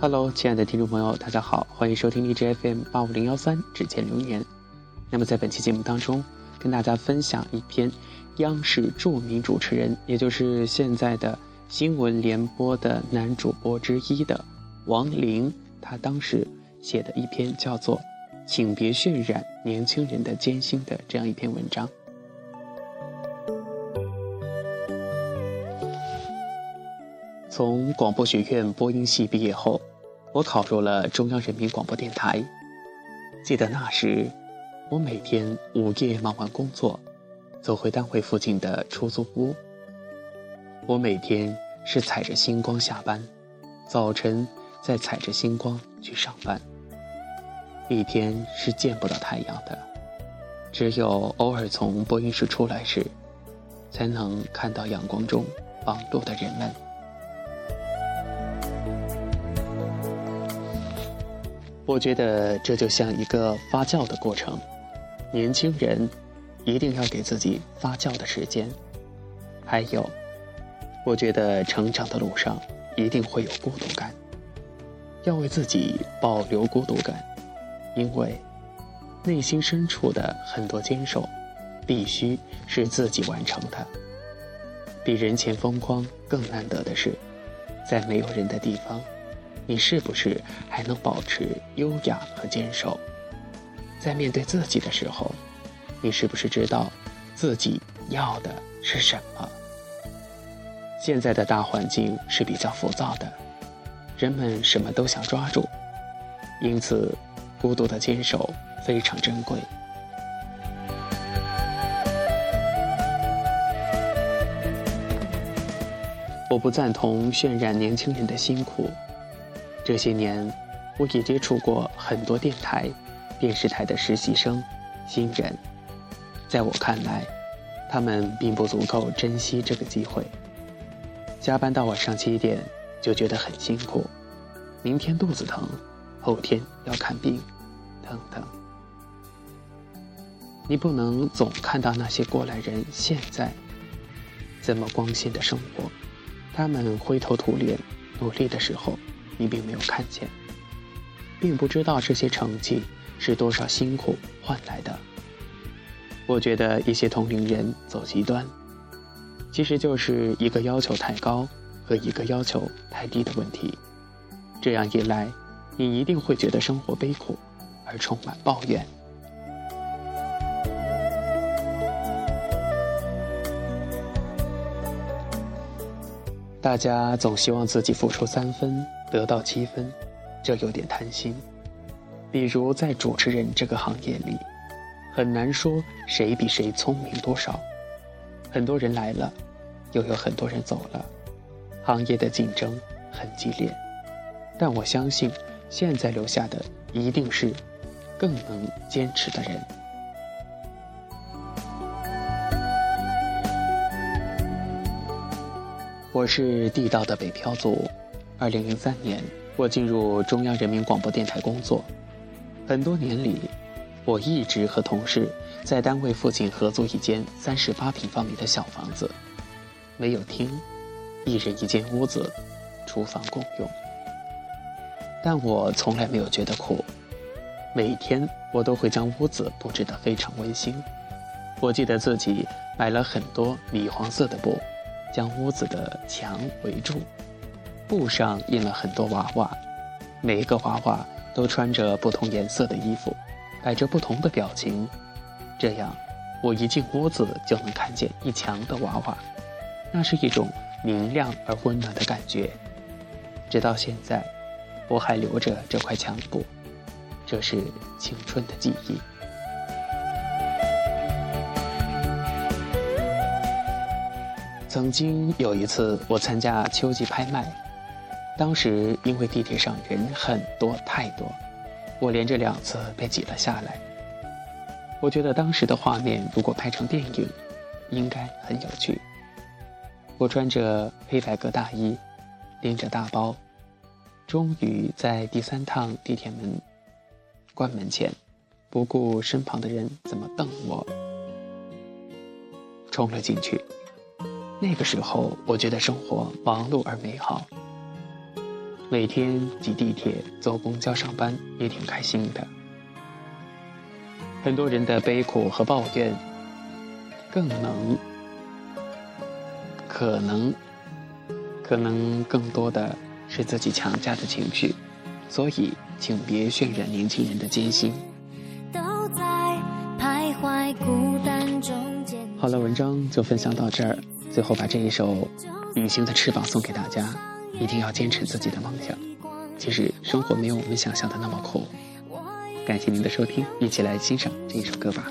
Hello，亲爱的听众朋友，大家好，欢迎收听荔枝 FM 八五零幺三只见流年。那么在本期节目当中，跟大家分享一篇央视著名主持人，也就是现在的新闻联播的男主播之一的王林，他当时写的一篇叫做《请别渲染年轻人的艰辛》的这样一篇文章。从广播学院播音系毕业后。我考入了中央人民广播电台。记得那时，我每天午夜忙完工作，走回单位附近的出租屋。我每天是踩着星光下班，早晨再踩着星光去上班。一天是见不到太阳的，只有偶尔从播音室出来时，才能看到阳光中忙碌的人们。我觉得这就像一个发酵的过程，年轻人一定要给自己发酵的时间。还有，我觉得成长的路上一定会有孤独感，要为自己保留孤独感，因为内心深处的很多坚守，必须是自己完成的。比人前风光更难得的是，在没有人的地方。你是不是还能保持优雅和坚守？在面对自己的时候，你是不是知道自己要的是什么？现在的大环境是比较浮躁的，人们什么都想抓住，因此孤独的坚守非常珍贵。我不赞同渲染年轻人的辛苦。这些年，我也接触过很多电台、电视台的实习生、新人。在我看来，他们并不足够珍惜这个机会。加班到晚上七点就觉得很辛苦，明天肚子疼，后天要看病，等等。你不能总看到那些过来人现在这么光鲜的生活，他们灰头土脸努力的时候。你并没有看见，并不知道这些成绩是多少辛苦换来的。我觉得一些同龄人走极端，其实就是一个要求太高和一个要求太低的问题。这样一来，你一定会觉得生活悲苦，而充满抱怨。大家总希望自己付出三分。得到七分，这有点贪心。比如在主持人这个行业里，很难说谁比谁聪明多少。很多人来了，又有很多人走了，行业的竞争很激烈。但我相信，现在留下的一定是更能坚持的人。我是地道的北漂族。二零零三年，我进入中央人民广播电台工作。很多年里，我一直和同事在单位附近合租一间三十八平方米的小房子，没有厅，一人一间屋子，厨房共用。但我从来没有觉得苦，每天我都会将屋子布置得非常温馨。我记得自己买了很多米黄色的布，将屋子的墙围住。布上印了很多娃娃，每一个娃娃都穿着不同颜色的衣服，摆着不同的表情。这样，我一进屋子就能看见一墙的娃娃，那是一种明亮而温暖的感觉。直到现在，我还留着这块墙布，这是青春的记忆。曾经有一次，我参加秋季拍卖。当时因为地铁上人很多太多，我连着两次被挤了下来。我觉得当时的画面如果拍成电影，应该很有趣。我穿着黑白格大衣，拎着大包，终于在第三趟地铁门关门前，不顾身旁的人怎么瞪我，冲了进去。那个时候，我觉得生活忙碌而美好。每天挤地铁、坐公交上班也挺开心的。很多人的悲苦和抱怨，更能、可能、可能更多的是自己强加的情绪，所以请别渲染年轻人的艰辛。好了，文章就分享到这儿。最后，把这一首《旅行的翅膀》送给大家，一定要坚持自己的梦想。其实，生活没有我们想象的那么苦。感谢您的收听，一起来欣赏这一首歌吧。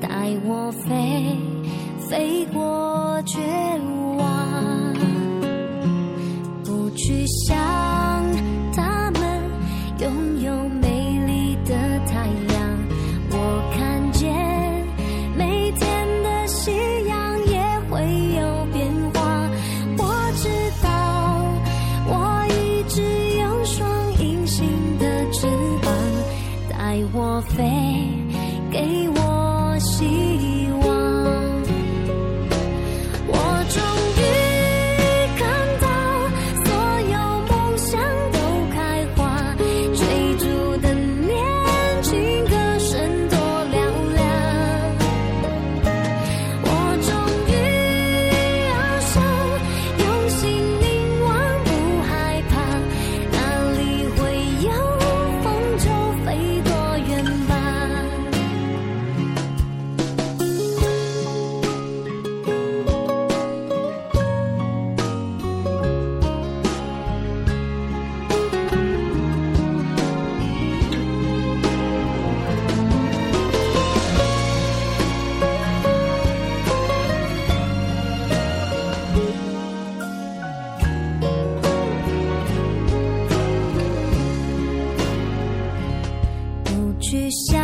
带我飞，飞过绝莫非给我希望？许下。